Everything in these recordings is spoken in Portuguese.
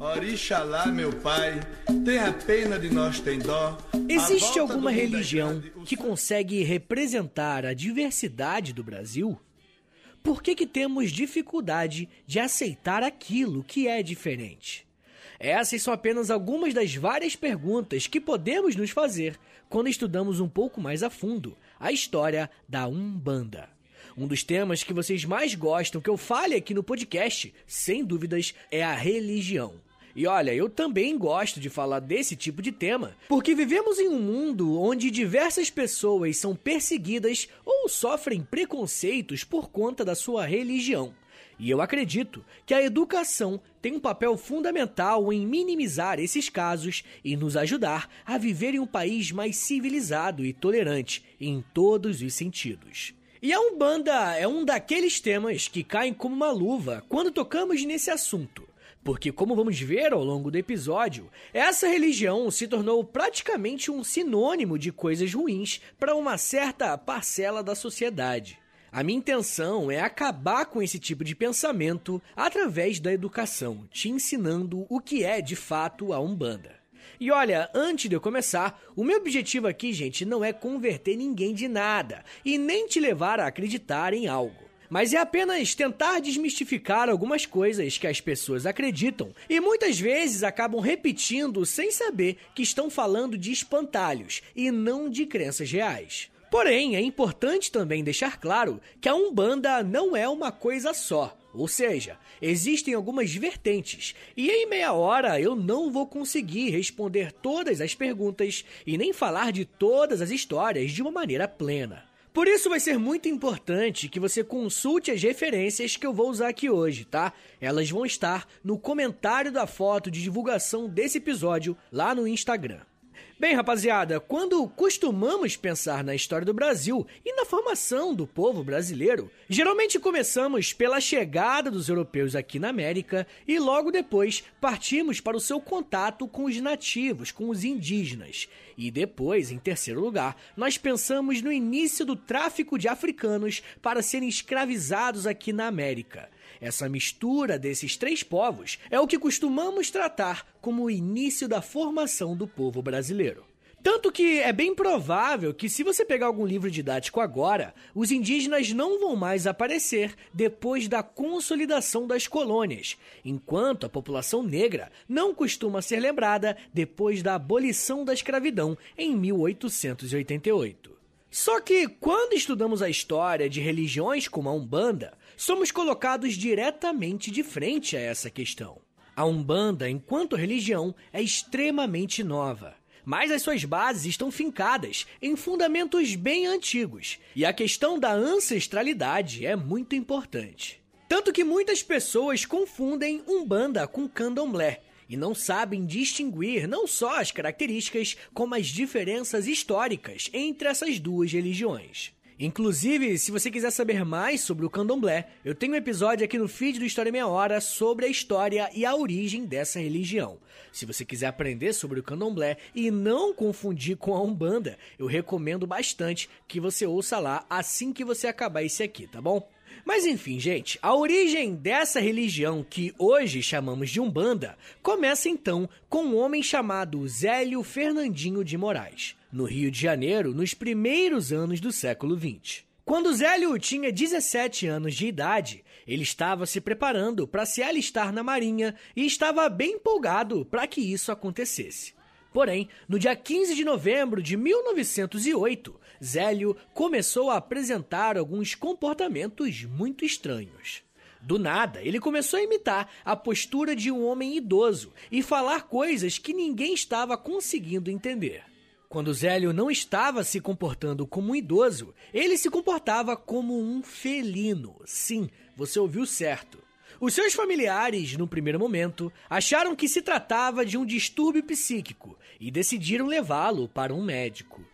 Orixalá, meu pai, tenha pena de nós, tem dó. Existe alguma religião que consegue representar a diversidade do Brasil? Por que, que temos dificuldade de aceitar aquilo que é diferente? Essas são apenas algumas das várias perguntas que podemos nos fazer quando estudamos um pouco mais a fundo a história da Umbanda. Um dos temas que vocês mais gostam que eu fale aqui no podcast, sem dúvidas, é a religião. E olha, eu também gosto de falar desse tipo de tema, porque vivemos em um mundo onde diversas pessoas são perseguidas ou sofrem preconceitos por conta da sua religião. E eu acredito que a educação tem um papel fundamental em minimizar esses casos e nos ajudar a viver em um país mais civilizado e tolerante em todos os sentidos. E a Umbanda é um daqueles temas que caem como uma luva quando tocamos nesse assunto. Porque, como vamos ver ao longo do episódio, essa religião se tornou praticamente um sinônimo de coisas ruins para uma certa parcela da sociedade. A minha intenção é acabar com esse tipo de pensamento através da educação, te ensinando o que é de fato a Umbanda. E olha, antes de eu começar, o meu objetivo aqui, gente, não é converter ninguém de nada e nem te levar a acreditar em algo mas é apenas tentar desmistificar algumas coisas que as pessoas acreditam e muitas vezes acabam repetindo sem saber que estão falando de espantalhos e não de crenças reais. Porém, é importante também deixar claro que a Umbanda não é uma coisa só. Ou seja, existem algumas vertentes, e em meia hora eu não vou conseguir responder todas as perguntas e nem falar de todas as histórias de uma maneira plena. Por isso vai ser muito importante que você consulte as referências que eu vou usar aqui hoje, tá? Elas vão estar no comentário da foto de divulgação desse episódio lá no Instagram. Bem, rapaziada, quando costumamos pensar na história do Brasil e na formação do povo brasileiro, geralmente começamos pela chegada dos europeus aqui na América e logo depois partimos para o seu contato com os nativos, com os indígenas. E depois, em terceiro lugar, nós pensamos no início do tráfico de africanos para serem escravizados aqui na América. Essa mistura desses três povos é o que costumamos tratar como o início da formação do povo brasileiro. Tanto que é bem provável que, se você pegar algum livro didático agora, os indígenas não vão mais aparecer depois da consolidação das colônias, enquanto a população negra não costuma ser lembrada depois da abolição da escravidão em 1888. Só que, quando estudamos a história de religiões como a Umbanda, somos colocados diretamente de frente a essa questão. A Umbanda, enquanto religião, é extremamente nova, mas as suas bases estão fincadas em fundamentos bem antigos, e a questão da ancestralidade é muito importante. Tanto que muitas pessoas confundem Umbanda com Candomblé, e não sabem distinguir não só as características, como as diferenças históricas entre essas duas religiões. Inclusive, se você quiser saber mais sobre o candomblé, eu tenho um episódio aqui no feed do História Meia Hora sobre a história e a origem dessa religião. Se você quiser aprender sobre o candomblé e não confundir com a Umbanda, eu recomendo bastante que você ouça lá assim que você acabar esse aqui, tá bom? Mas enfim, gente, a origem dessa religião que hoje chamamos de Umbanda começa então com um homem chamado Zélio Fernandinho de Moraes no Rio de Janeiro nos primeiros anos do século XX. Quando Zélio tinha 17 anos de idade, ele estava se preparando para se alistar na Marinha e estava bem empolgado para que isso acontecesse. Porém, no dia 15 de novembro de 1908, Zélio começou a apresentar alguns comportamentos muito estranhos. Do nada, ele começou a imitar a postura de um homem idoso e falar coisas que ninguém estava conseguindo entender. Quando Zélio não estava se comportando como um idoso, ele se comportava como um felino. Sim, você ouviu certo. Os seus familiares, no primeiro momento, acharam que se tratava de um distúrbio psíquico e decidiram levá-lo para um médico.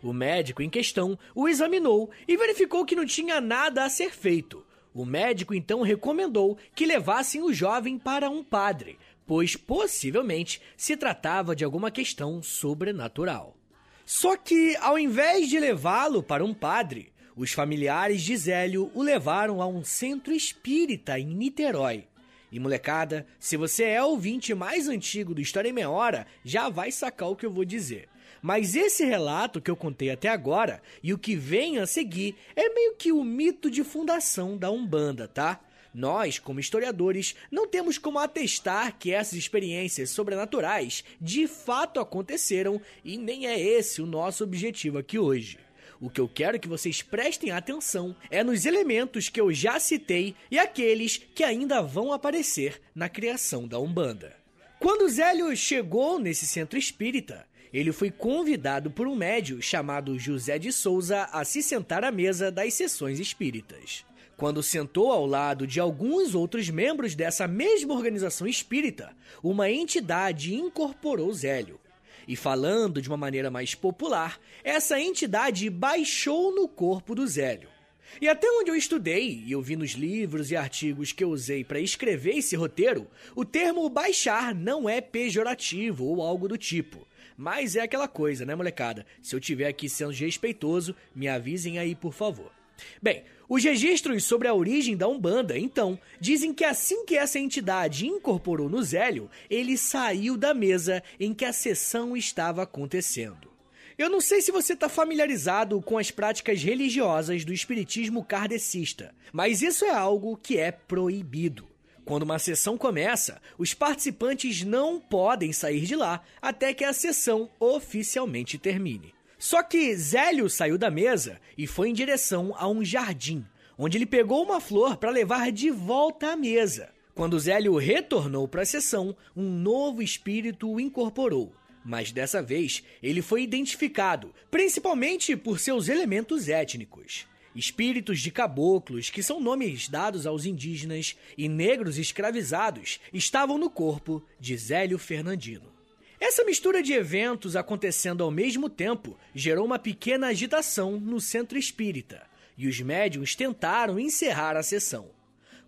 O médico em questão o examinou e verificou que não tinha nada a ser feito. O médico então recomendou que levassem o jovem para um padre, pois possivelmente se tratava de alguma questão sobrenatural. Só que, ao invés de levá-lo para um padre, os familiares de Zélio o levaram a um centro espírita em Niterói. E molecada, se você é ouvinte mais antigo do História em Meia Hora, já vai sacar o que eu vou dizer. Mas esse relato que eu contei até agora e o que vem a seguir é meio que o mito de fundação da Umbanda, tá? Nós, como historiadores, não temos como atestar que essas experiências sobrenaturais de fato aconteceram e nem é esse o nosso objetivo aqui hoje. O que eu quero que vocês prestem atenção é nos elementos que eu já citei e aqueles que ainda vão aparecer na criação da Umbanda. Quando Zélio chegou nesse centro espírita, ele foi convidado por um médio chamado José de Souza a se sentar à mesa das sessões espíritas. Quando sentou ao lado de alguns outros membros dessa mesma organização espírita, uma entidade incorporou Zélio. E falando de uma maneira mais popular, essa entidade baixou no corpo do Zélio. E até onde eu estudei e eu vi nos livros e artigos que eu usei para escrever esse roteiro, o termo baixar não é pejorativo ou algo do tipo. Mas é aquela coisa, né, molecada? Se eu tiver aqui sendo respeitoso, me avisem aí, por favor. Bem, os registros sobre a origem da Umbanda, então, dizem que assim que essa entidade incorporou no Zélio, ele saiu da mesa em que a sessão estava acontecendo. Eu não sei se você está familiarizado com as práticas religiosas do espiritismo kardecista, mas isso é algo que é proibido. Quando uma sessão começa, os participantes não podem sair de lá até que a sessão oficialmente termine. Só que Zélio saiu da mesa e foi em direção a um jardim, onde ele pegou uma flor para levar de volta à mesa. Quando Zélio retornou para a sessão, um novo espírito o incorporou. Mas dessa vez ele foi identificado, principalmente por seus elementos étnicos. Espíritos de caboclos, que são nomes dados aos indígenas, e negros escravizados estavam no corpo de Zélio Fernandino. Essa mistura de eventos acontecendo ao mesmo tempo gerou uma pequena agitação no centro espírita, e os médiums tentaram encerrar a sessão.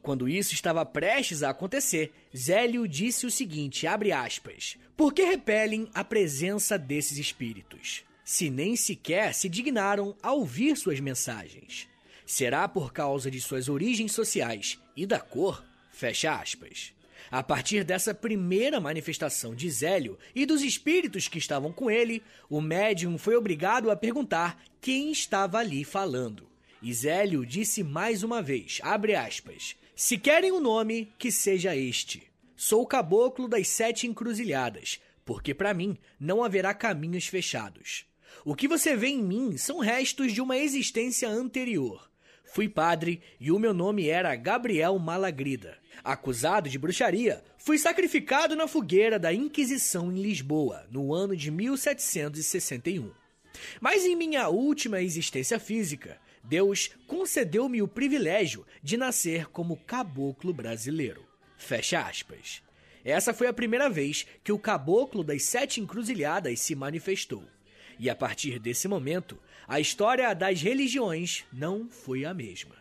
Quando isso estava prestes a acontecer, Zélio disse o seguinte, abre aspas, por que repelem a presença desses espíritos, se nem sequer se dignaram a ouvir suas mensagens? Será por causa de suas origens sociais e da cor? Fecha aspas. A partir dessa primeira manifestação de Zélio e dos espíritos que estavam com ele, o médium foi obrigado a perguntar quem estava ali falando. E Zélio disse mais uma vez, aspas, se querem um nome, que seja este. Sou o caboclo das sete encruzilhadas, porque para mim não haverá caminhos fechados. O que você vê em mim são restos de uma existência anterior. Fui padre e o meu nome era Gabriel Malagrida. Acusado de bruxaria, fui sacrificado na fogueira da Inquisição em Lisboa, no ano de 1761. Mas em minha última existência física, Deus concedeu-me o privilégio de nascer como caboclo brasileiro. Fecha aspas. Essa foi a primeira vez que o caboclo das sete encruzilhadas se manifestou. E a partir desse momento, a história das religiões não foi a mesma.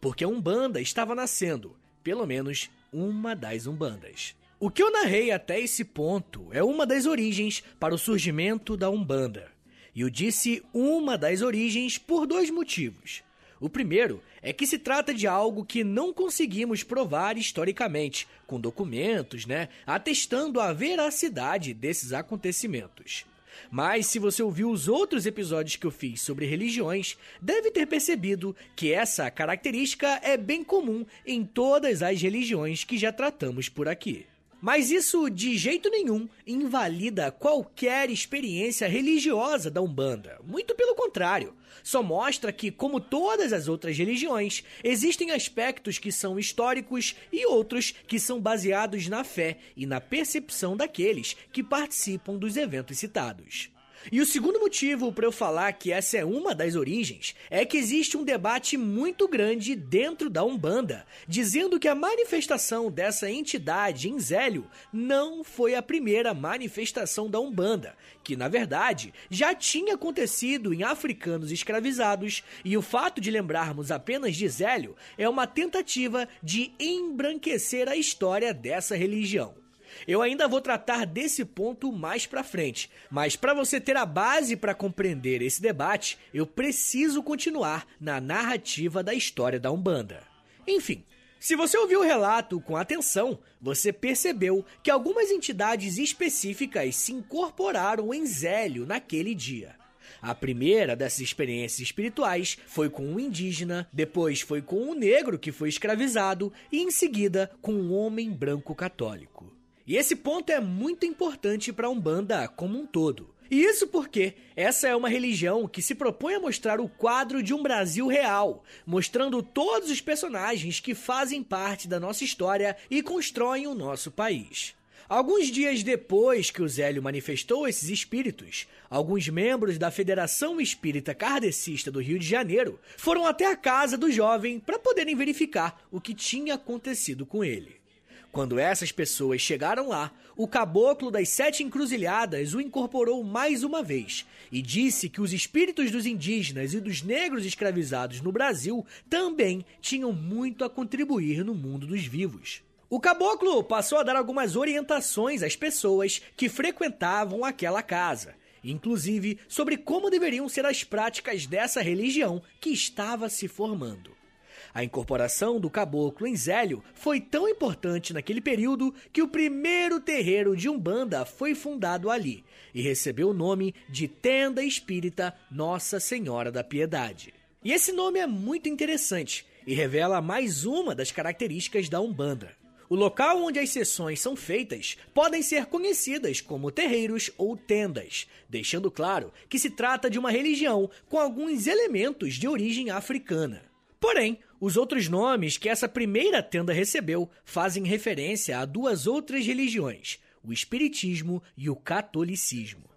Porque a Umbanda estava nascendo pelo menos uma das Umbandas. O que eu narrei até esse ponto é uma das origens para o surgimento da Umbanda. E eu disse uma das origens por dois motivos. O primeiro é que se trata de algo que não conseguimos provar historicamente, com documentos, né, atestando a veracidade desses acontecimentos. Mas se você ouviu os outros episódios que eu fiz sobre religiões, deve ter percebido que essa característica é bem comum em todas as religiões que já tratamos por aqui. Mas isso de jeito nenhum invalida qualquer experiência religiosa da Umbanda. Muito pelo contrário, só mostra que, como todas as outras religiões, existem aspectos que são históricos e outros que são baseados na fé e na percepção daqueles que participam dos eventos citados. E o segundo motivo para eu falar que essa é uma das origens é que existe um debate muito grande dentro da Umbanda, dizendo que a manifestação dessa entidade em Zélio não foi a primeira manifestação da Umbanda, que na verdade já tinha acontecido em africanos escravizados, e o fato de lembrarmos apenas de Zélio é uma tentativa de embranquecer a história dessa religião. Eu ainda vou tratar desse ponto mais para frente, mas para você ter a base para compreender esse debate, eu preciso continuar na narrativa da história da Umbanda. Enfim, Se você ouviu o relato com atenção, você percebeu que algumas entidades específicas se incorporaram em Zélio naquele dia. A primeira dessas experiências espirituais foi com um indígena, depois foi com um negro que foi escravizado e em seguida com um homem branco católico. E esse ponto é muito importante para a Umbanda como um todo. E isso porque essa é uma religião que se propõe a mostrar o quadro de um Brasil real, mostrando todos os personagens que fazem parte da nossa história e constroem o nosso país. Alguns dias depois que o Zélio manifestou esses espíritos, alguns membros da Federação Espírita Kardecista do Rio de Janeiro foram até a casa do jovem para poderem verificar o que tinha acontecido com ele. Quando essas pessoas chegaram lá, o caboclo das sete encruzilhadas o incorporou mais uma vez e disse que os espíritos dos indígenas e dos negros escravizados no Brasil também tinham muito a contribuir no mundo dos vivos. O caboclo passou a dar algumas orientações às pessoas que frequentavam aquela casa, inclusive sobre como deveriam ser as práticas dessa religião que estava se formando. A incorporação do caboclo em Zélio foi tão importante naquele período que o primeiro terreiro de Umbanda foi fundado ali e recebeu o nome de Tenda Espírita Nossa Senhora da Piedade. E esse nome é muito interessante e revela mais uma das características da Umbanda. O local onde as sessões são feitas podem ser conhecidas como terreiros ou tendas, deixando claro que se trata de uma religião com alguns elementos de origem africana. Porém, os outros nomes que essa primeira tenda recebeu fazem referência a duas outras religiões, o Espiritismo e o Catolicismo.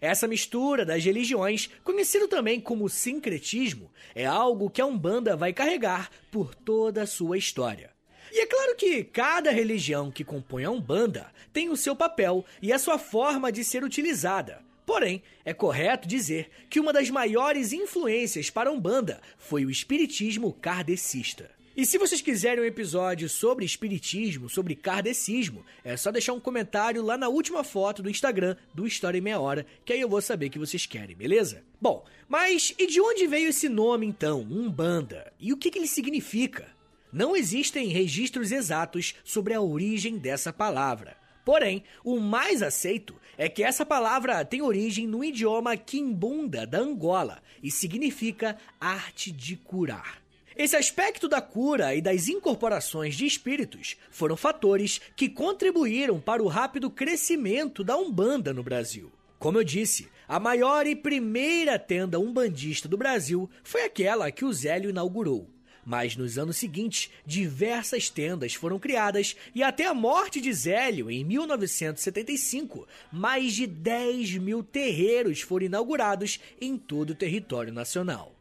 Essa mistura das religiões, conhecido também como sincretismo, é algo que a Umbanda vai carregar por toda a sua história. E é claro que cada religião que compõe a Umbanda tem o seu papel e a sua forma de ser utilizada. Porém, é correto dizer que uma das maiores influências para a Umbanda foi o espiritismo kardecista. E se vocês quiserem um episódio sobre espiritismo, sobre kardecismo, é só deixar um comentário lá na última foto do Instagram do História em Meia Hora, que aí eu vou saber que vocês querem, beleza? Bom, mas e de onde veio esse nome então, Umbanda? E o que, que ele significa? Não existem registros exatos sobre a origem dessa palavra. Porém, o mais aceito é que essa palavra tem origem no idioma quimbunda da Angola e significa arte de curar. Esse aspecto da cura e das incorporações de espíritos foram fatores que contribuíram para o rápido crescimento da Umbanda no Brasil. Como eu disse, a maior e primeira tenda umbandista do Brasil foi aquela que o Zélio inaugurou. Mas nos anos seguintes, diversas tendas foram criadas e até a morte de Zélio, em 1975, mais de 10 mil terreiros foram inaugurados em todo o território nacional.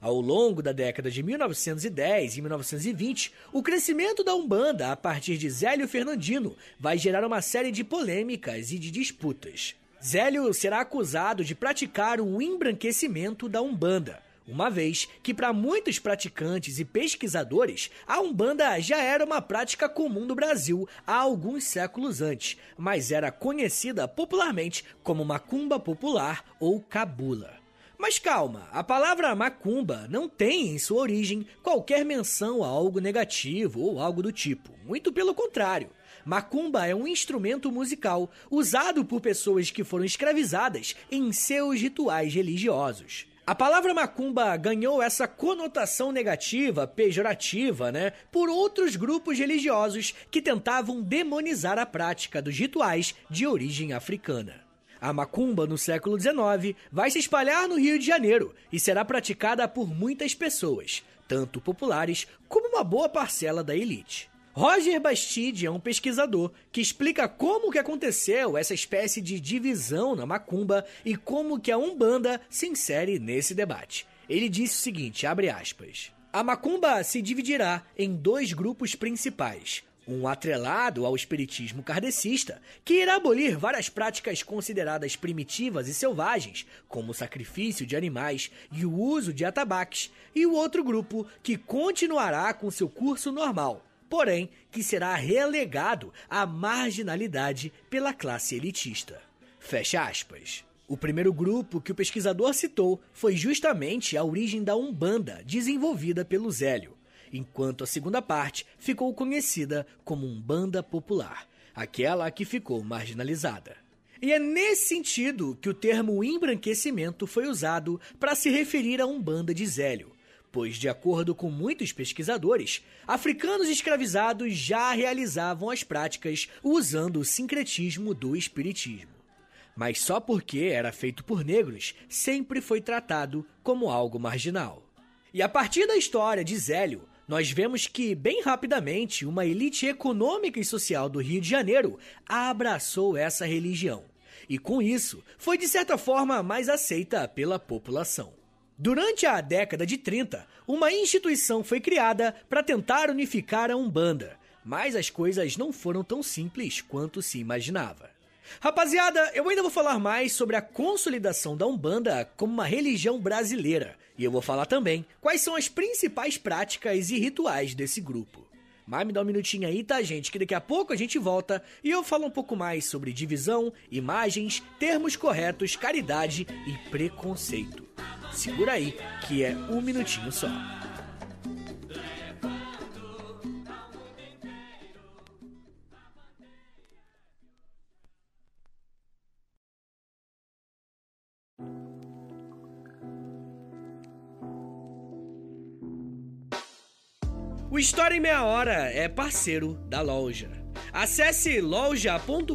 Ao longo da década de 1910 e 1920, o crescimento da Umbanda a partir de Zélio Fernandino vai gerar uma série de polêmicas e de disputas. Zélio será acusado de praticar um embranquecimento da Umbanda, uma vez que para muitos praticantes e pesquisadores, a Umbanda já era uma prática comum no Brasil há alguns séculos antes, mas era conhecida popularmente como macumba popular ou cabula. Mas calma, a palavra macumba não tem em sua origem qualquer menção a algo negativo ou algo do tipo. Muito pelo contrário. Macumba é um instrumento musical usado por pessoas que foram escravizadas em seus rituais religiosos. A palavra macumba ganhou essa conotação negativa, pejorativa, né, por outros grupos religiosos que tentavam demonizar a prática dos rituais de origem africana. A macumba no século XIX vai se espalhar no Rio de Janeiro e será praticada por muitas pessoas, tanto populares como uma boa parcela da elite. Roger Bastide é um pesquisador que explica como que aconteceu essa espécie de divisão na macumba e como que a Umbanda se insere nesse debate. Ele disse o seguinte, abre aspas: A macumba se dividirá em dois grupos principais. Um atrelado ao espiritismo kardecista, que irá abolir várias práticas consideradas primitivas e selvagens, como o sacrifício de animais e o uso de atabaques, e o outro grupo que continuará com seu curso normal, porém que será relegado à marginalidade pela classe elitista. Fecha aspas. O primeiro grupo que o pesquisador citou foi justamente a origem da Umbanda, desenvolvida pelo Zélio. enquanto a segunda parte ficou conhecida como Umbanda Popular, aquela que ficou marginalizada. E é nesse sentido que o termo embranquecimento foi usado para se referir a Umbanda de Zélio, pois, de acordo com muitos pesquisadores, africanos escravizados já realizavam as práticas usando o sincretismo do espiritismo. Mas só porque era feito por negros, sempre foi tratado como algo marginal. E a partir da história de Zélio, nós vemos que, bem rapidamente, uma elite econômica e social do Rio de Janeiro abraçou essa religião. E com isso, foi de certa forma mais aceita pela população. Durante a década de 30, uma instituição foi criada para tentar unificar a Umbanda, mas as coisas não foram tão simples quanto se imaginava. Rapaziada, eu ainda vou falar mais sobre a consolidação da Umbanda como uma religião brasileira, e eu vou falar também quais são as principais práticas e rituais desse grupo. Mas me dá um minutinho aí, tá, gente? Que daqui a pouco a gente volta e eu falo um pouco mais sobre divisão, imagens, termos corretos, caridade e preconceito. Segura aí, que é um minutinho só. O História em Meia Hora é parceiro da loja. Acesse loja.com.br,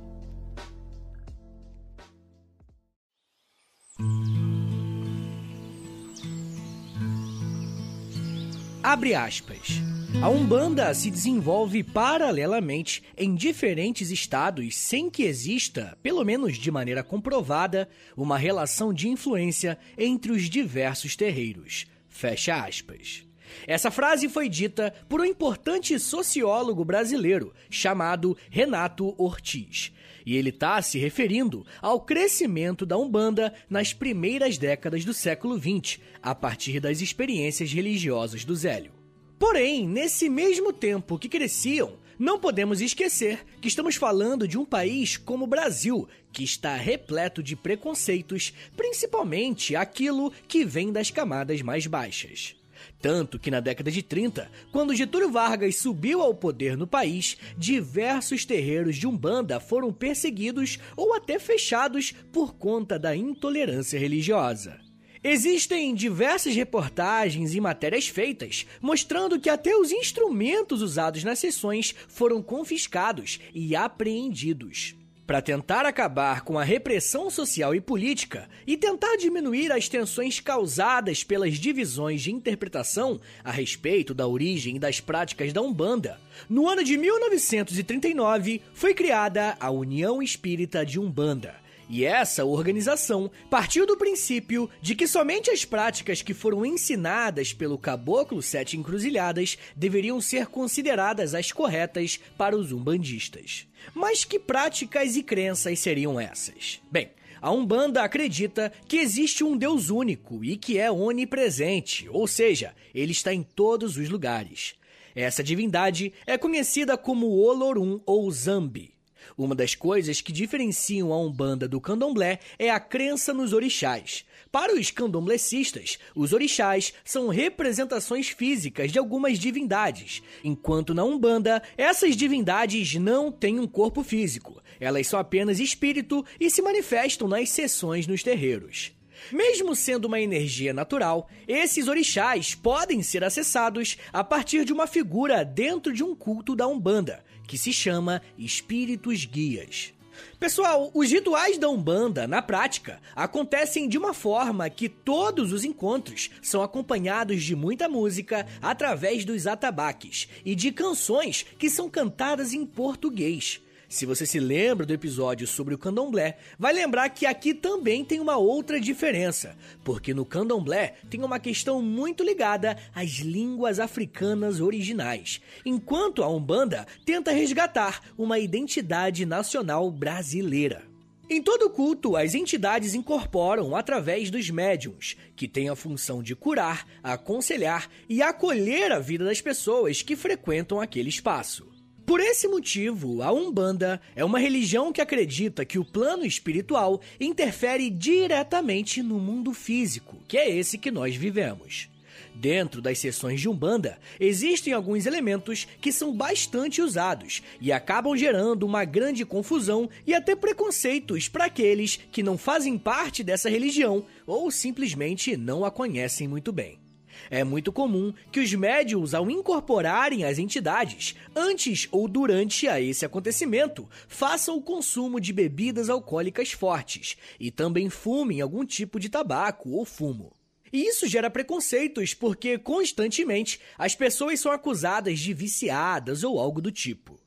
Abre aspas. A Umbanda se desenvolve paralelamente em diferentes estados sem que exista, pelo menos de maneira comprovada, uma relação de influência entre os diversos terreiros. Fecha aspas. Essa frase foi dita por um importante sociólogo brasileiro chamado Renato Ortiz. E ele está se referindo ao crescimento da Umbanda nas primeiras décadas do século XX, a partir das experiências religiosas do Zélio. Porém, nesse mesmo tempo que cresciam, não podemos esquecer que estamos falando de um país como o Brasil, que está repleto de preconceitos, principalmente aquilo que vem das camadas mais baixas. Tanto que na década de 30, quando Getúlio Vargas subiu ao poder no país, diversos terreiros de Umbanda foram perseguidos ou até fechados por conta da intolerância religiosa. Existem diversas reportagens e matérias feitas mostrando que até os instrumentos usados nas sessões foram confiscados e apreendidos. Para tentar acabar com a repressão social e política e tentar diminuir as tensões causadas pelas divisões de interpretação a respeito da origem e das práticas da Umbanda, no ano de 1939 foi criada a União Espírita de Umbanda. E essa organização partiu do princípio de que somente as práticas que foram ensinadas pelo Caboclo Sete Encruzilhadas deveriam ser consideradas as corretas para os umbandistas. Mas que práticas e crenças seriam essas? Bem, a Umbanda acredita que existe um Deus único e que é onipresente, ou seja, ele está em todos os lugares. Essa divindade é conhecida como Olorum ou Zambi. Uma das coisas que diferenciam a Umbanda do Candomblé é a crença nos orixás. Para os candomblecistas, os orixás são representações físicas de algumas divindades, enquanto na Umbanda, essas divindades não têm um corpo físico. Elas são apenas espírito e se manifestam nas sessões nos terreiros. Mesmo sendo uma energia natural, esses orixás podem ser acessados a partir de uma figura dentro de um culto da Umbanda, que se chama espíritos guias. Pessoal, os rituais da Umbanda, na prática, acontecem de uma forma que todos os encontros são acompanhados de muita música através dos atabaques e de canções que são cantadas em português. Se você se lembra do episódio sobre o candomblé, vai lembrar que aqui também tem uma outra diferença, porque no candomblé tem uma questão muito ligada às línguas africanas originais, enquanto a Umbanda tenta resgatar uma identidade nacional brasileira. Em todo culto, as entidades incorporam através dos médiums, que têm a função de curar, aconselhar e acolher a vida das pessoas que frequentam aquele espaço. Por esse motivo, a Umbanda é uma religião que acredita que o plano espiritual interfere diretamente no mundo físico, que é esse que nós vivemos. Dentro das sessões de Umbanda, existem alguns elementos que são bastante usados e acabam gerando uma grande confusão e até preconceitos para aqueles que não fazem parte dessa religião ou simplesmente não a conhecem muito bem. É muito comum que os médios, ao incorporarem as entidades, antes ou durante a esse acontecimento, façam o consumo de bebidas alcoólicas fortes e também fumem algum tipo de tabaco ou fumo. E isso gera preconceitos porque constantemente as pessoas são acusadas de viciadas ou algo do tipo.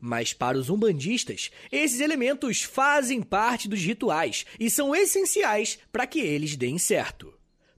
Mas para os umbandistas, esses elementos fazem parte dos rituais e são essenciais para que eles deem certo.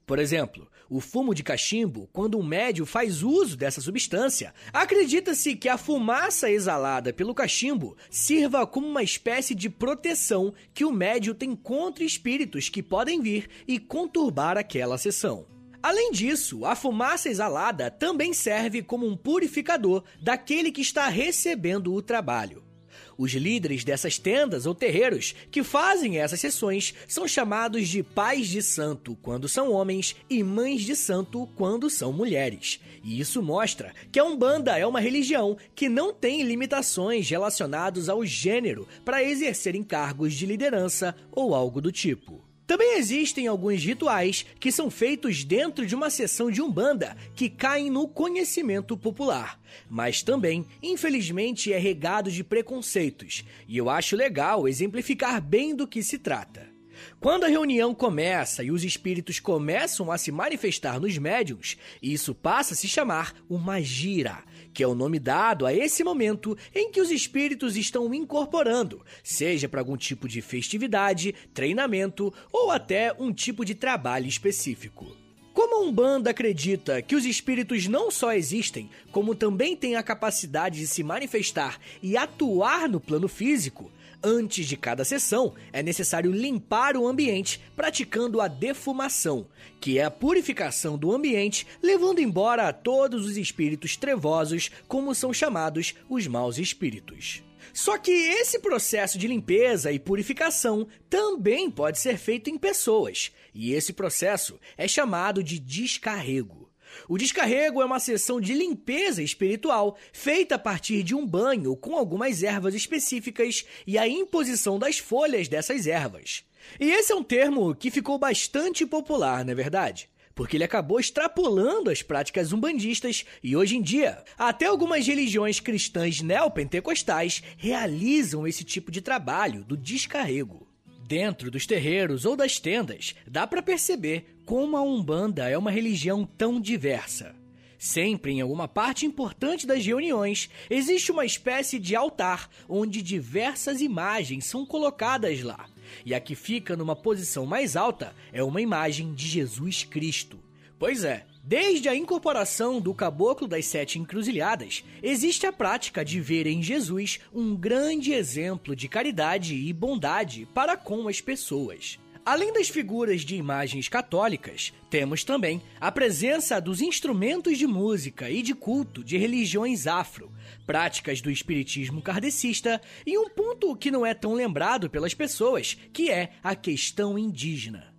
Por exemplo, o fumo de cachimbo, quando um médio faz uso dessa substância, acredita-se que a fumaça exalada pelo cachimbo sirva como uma espécie de proteção que o médio tem contra espíritos que podem vir e conturbar aquela sessão. Além disso, a fumaça exalada também serve como um purificador daquele que está recebendo o trabalho. Os líderes dessas tendas ou terreiros que fazem essas sessões são chamados de pais de santo quando são homens e mães de santo quando são mulheres. E isso mostra que a Umbanda é uma religião que não tem limitações relacionadas ao gênero para exercerem cargos de liderança ou algo do tipo. Também existem alguns rituais que são feitos dentro de uma sessão de Umbanda que caem no conhecimento popular, mas também, infelizmente, é regado de preconceitos, e eu acho legal exemplificar bem do que se trata. Quando a reunião começa e os espíritos começam a se manifestar nos médiums, isso passa a se chamar uma gira, que é o nome dado a esse momento em que os espíritos estão incorporando, seja para algum tipo de festividade, treinamento ou até um tipo de trabalho específico. Como a Umbanda acredita que os espíritos não só existem, como também têm a capacidade de se manifestar e atuar no plano físico, Antes de cada sessão, é necessário limpar o ambiente praticando a defumação, que é a purificação do ambiente, levando embora todos os espíritos trevosos, como são chamados os maus espíritos. Só que esse processo de limpeza e purificação também pode ser feito em pessoas, e esse processo é chamado de descarrego. O descarrego é uma sessão de limpeza espiritual feita a partir de um banho com algumas ervas específicas e a imposição das folhas dessas ervas. E esse é um termo que ficou bastante popular, não é verdade? Porque ele acabou extrapolando as práticas umbandistas e hoje em dia, até algumas religiões cristãs neopentecostais realizam esse tipo de trabalho do descarrego. Dentro dos terreiros ou das tendas, dá para perceber como a Umbanda é uma religião tão diversa. Sempre em alguma parte importante das reuniões, existe uma espécie de altar onde diversas imagens são colocadas lá. E a que fica numa posição mais alta é uma imagem de Jesus Cristo. Pois é, Desde a incorporação do Caboclo das Sete Encruzilhadas, existe a prática de ver em Jesus um grande exemplo de caridade e bondade para com as pessoas. Além das figuras de imagens católicas, temos também a presença dos instrumentos de música e de culto de religiões afro, práticas do espiritismo kardecista e um ponto que não é tão lembrado pelas pessoas, que é a questão indígena.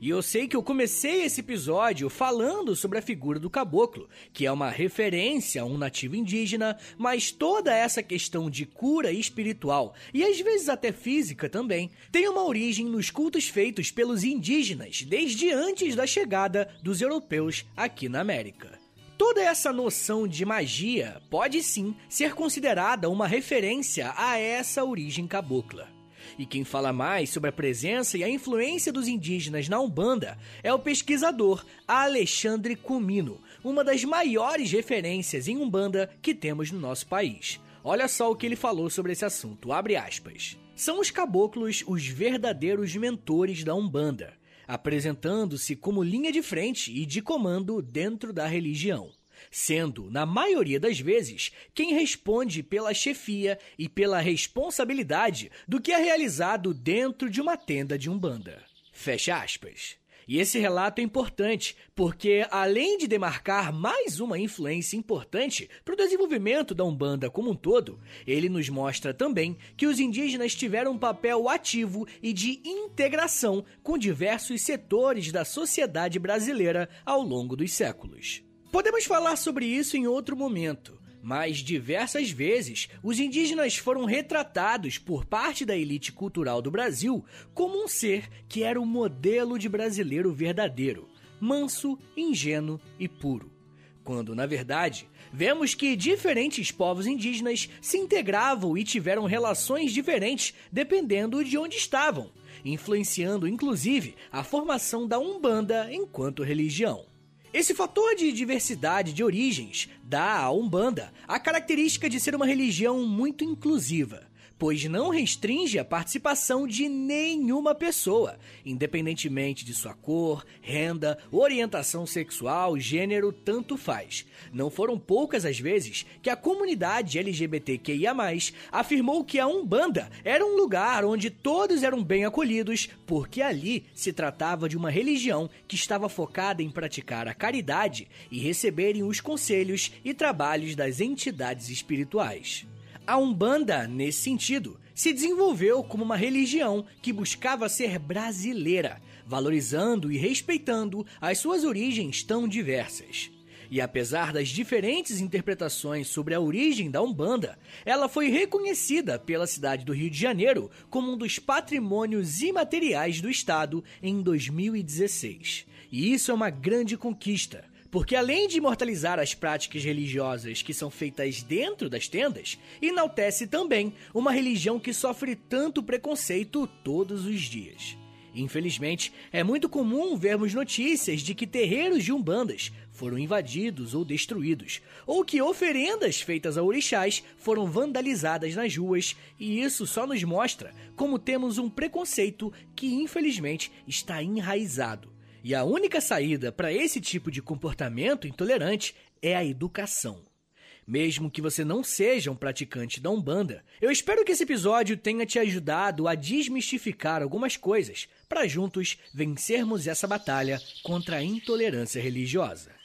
E eu sei que eu comecei esse episódio falando sobre a figura do caboclo, que é uma referência a um nativo indígena, mas toda essa questão de cura espiritual e às vezes até física também tem uma origem nos cultos feitos pelos indígenas desde antes da chegada dos europeus aqui na América. Toda essa noção de magia pode sim ser considerada uma referência a essa origem cabocla. E quem fala mais sobre a presença e a influência dos indígenas na Umbanda é o pesquisador Alexandre Cumino, uma das maiores referências em Umbanda que temos no nosso país. Olha só o que ele falou sobre esse assunto, abre aspas. São os caboclos os verdadeiros mentores da Umbanda, apresentando-se como linha de frente e de comando dentro da religião sendo, na maioria das vezes, quem responde pela chefia e pela responsabilidade do que é realizado dentro de uma tenda de umbanda. Fecha aspas. E esse relato é importante porque, além de demarcar mais uma influência importante para o desenvolvimento da Umbanda como um todo, ele nos mostra também que os indígenas tiveram um papel ativo e de integração com diversos setores da sociedade brasileira ao longo dos séculos. Podemos falar sobre isso em outro momento, mas diversas vezes os indígenas foram retratados por parte da elite cultural do Brasil como um ser que era o modelo de brasileiro verdadeiro, manso, ingênuo e puro. Quando, na verdade, vemos que diferentes povos indígenas se integravam e tiveram relações diferentes dependendo de onde estavam, influenciando inclusive a formação da Umbanda enquanto religião. Esse fator de diversidade de origens dá à Umbanda a característica de ser uma religião muito inclusiva pois não restringe a participação de nenhuma pessoa, independentemente de sua cor, renda, orientação sexual, gênero, tanto faz. Não foram poucas as vezes que a comunidade LGBTQIA+, afirmou que a Umbanda era um lugar onde todos eram bem acolhidos, porque ali se tratava de uma religião que estava focada em praticar a caridade e receberem os conselhos e trabalhos das entidades espirituais. A Umbanda, nesse sentido, se desenvolveu como uma religião que buscava ser brasileira, valorizando e respeitando as suas origens tão diversas. E apesar das diferentes interpretações sobre a origem da Umbanda, ela foi reconhecida pela cidade do Rio de Janeiro como um dos patrimônios imateriais do Estado em 2016. E isso é uma grande conquista, porque além de imortalizar as práticas religiosas que são feitas dentro das tendas, enaltece também uma religião que sofre tanto preconceito todos os dias. Infelizmente, é muito comum vermos notícias de que terreiros de umbandas foram invadidos ou destruídos, ou que oferendas feitas a orixás foram vandalizadas nas ruas, e isso só nos mostra como temos um preconceito que infelizmente está enraizado e a única saída para esse tipo de comportamento intolerante é a educação. Mesmo que você não seja um praticante da Umbanda, eu espero que esse episódio tenha te ajudado a desmistificar algumas coisas para juntos vencermos essa batalha contra a intolerância religiosa.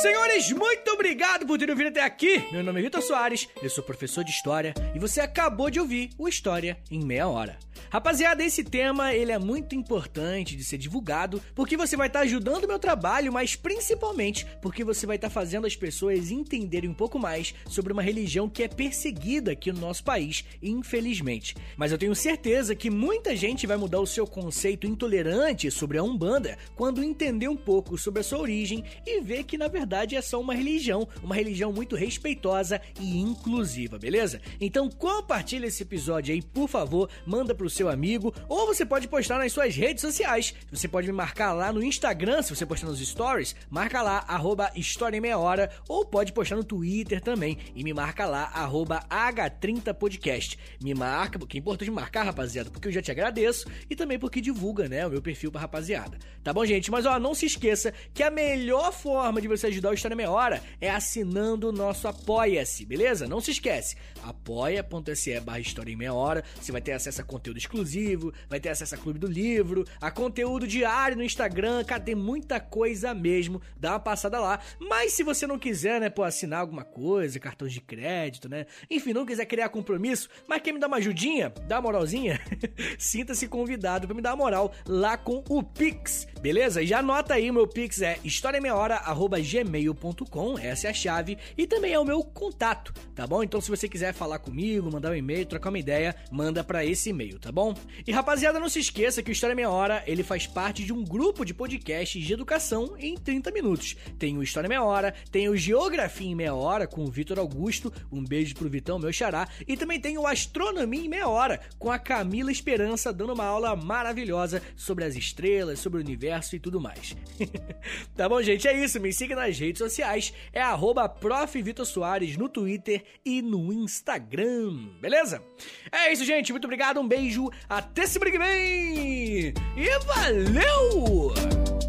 Senhores, muito obrigado por terem ouvido até aqui. Meu nome é Vitor Soares, eu sou professor de História e você acabou de ouvir o História em Meia Hora. Rapaziada, esse tema ele é muito importante de ser divulgado porque você vai estar tá ajudando o meu trabalho, mas principalmente porque você vai estar tá fazendo as pessoas entenderem um pouco mais sobre uma religião que é perseguida aqui no nosso país, infelizmente. Mas eu tenho certeza que muita gente vai mudar o seu conceito intolerante sobre a Umbanda quando entender um pouco sobre a sua origem e ver que na verdade é só uma religião, uma religião muito respeitosa e inclusiva, beleza? Então compartilha esse episódio aí, por favor, manda pro seu amigo, ou você pode postar nas suas redes sociais. Você pode me marcar lá no Instagram, se você postar nos stories, marca lá, arroba História em Meia Hora, ou pode postar no Twitter também, e me marca lá, arroba H30podcast. Me marca, porque é importante marcar, rapaziada, porque eu já te agradeço, e também porque divulga, né, o meu perfil pra rapaziada. Tá bom, gente? Mas, ó, não se esqueça que a melhor forma de você ajudar o História Meia Hora é assinando o nosso Apoia-se, beleza? Não se esquece, apoia.se barra História Meia Hora, você vai ter acesso a conteúdo exclusivo, vai ter acesso a clube do livro, a conteúdo diário no Instagram, cara, tem muita coisa mesmo, dá uma passada lá. Mas se você não quiser, né, pô, assinar alguma coisa, cartão de crédito, né, enfim, não quiser criar compromisso, mas quer me dar uma ajudinha, dá uma moralzinha, sinta-se convidado para me dar uma moral lá com o Pix, beleza? Já anota aí, meu Pix é historiameiahora.gmail.com gmail.com, essa é a chave, e também é o meu contato, tá bom? Então se você quiser falar comigo, mandar um e-mail, trocar uma ideia, manda para esse e-mail, tá bom? E rapaziada, não se esqueça que o História Meia Hora, ele faz parte de um grupo de podcasts de educação em 30 minutos. Tem o História Meia Hora, tem o Geografia em Meia Hora com o Vitor Augusto, um beijo pro Vitão, meu xará, e também tem o Astronomia em Meia Hora com a Camila Esperança dando uma aula maravilhosa sobre as estrelas, sobre o universo e tudo mais. tá bom, gente? É isso. Me siga nas redes sociais. É arroba no Twitter e no Instagram. Beleza? É isso, gente. Muito obrigado. Um beijo. Até semana que vem. E valeu!